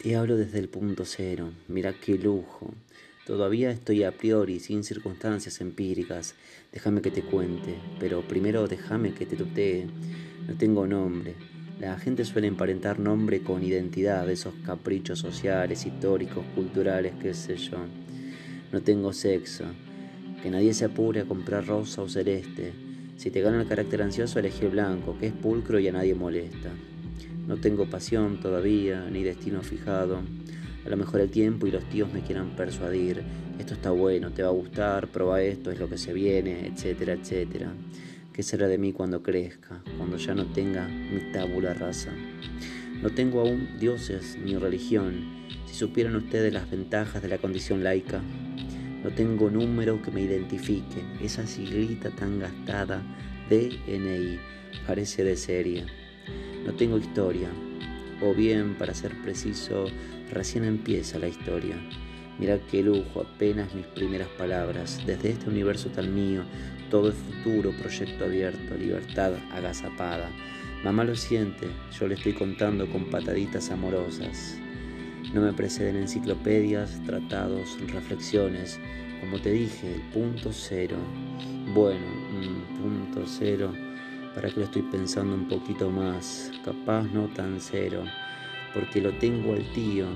Te hablo desde el punto cero, mira qué lujo. Todavía estoy a priori, sin circunstancias empíricas. Déjame que te cuente, pero primero déjame que te tutee. No tengo nombre. La gente suele emparentar nombre con identidad, esos caprichos sociales, históricos, culturales, qué sé yo. No tengo sexo. Que nadie se apure a comprar rosa o celeste. Si te gana el carácter ansioso, elegí el blanco, que es pulcro y a nadie molesta. No tengo pasión todavía, ni destino fijado. A lo mejor el tiempo y los tíos me quieran persuadir. Esto está bueno, te va a gustar, prueba esto, es lo que se viene, etcétera, etcétera. ¿Qué será de mí cuando crezca, cuando ya no tenga mi tabula rasa? No tengo aún dioses ni religión. Si supieran ustedes las ventajas de la condición laica. No tengo número que me identifique. Esa siglita tan gastada, DNI, parece de serie. No tengo historia, o bien, para ser preciso, recién empieza la historia. Mira qué lujo, apenas mis primeras palabras. Desde este universo tan mío, todo es futuro, proyecto abierto, libertad agazapada. Mamá lo siente, yo le estoy contando con pataditas amorosas. No me preceden enciclopedias, tratados, reflexiones. Como te dije, el punto cero. Bueno, punto cero para que lo estoy pensando un poquito más, capaz no tan cero, porque lo tengo al tío.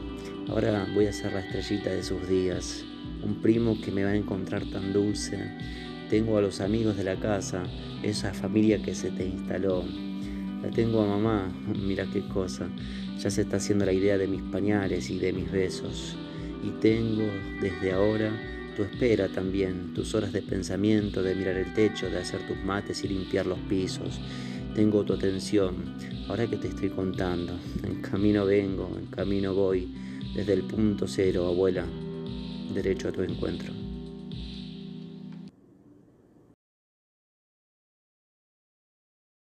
Ahora voy a ser la estrellita de sus días, un primo que me va a encontrar tan dulce. Tengo a los amigos de la casa, esa familia que se te instaló. La tengo a mamá, mira qué cosa. Ya se está haciendo la idea de mis pañales y de mis besos. Y tengo desde ahora tu espera también, tus horas de pensamiento, de mirar el techo, de hacer tus mates y limpiar los pisos. Tengo tu atención, ahora que te estoy contando. En camino vengo, en camino voy, desde el punto cero, abuela, derecho a tu encuentro.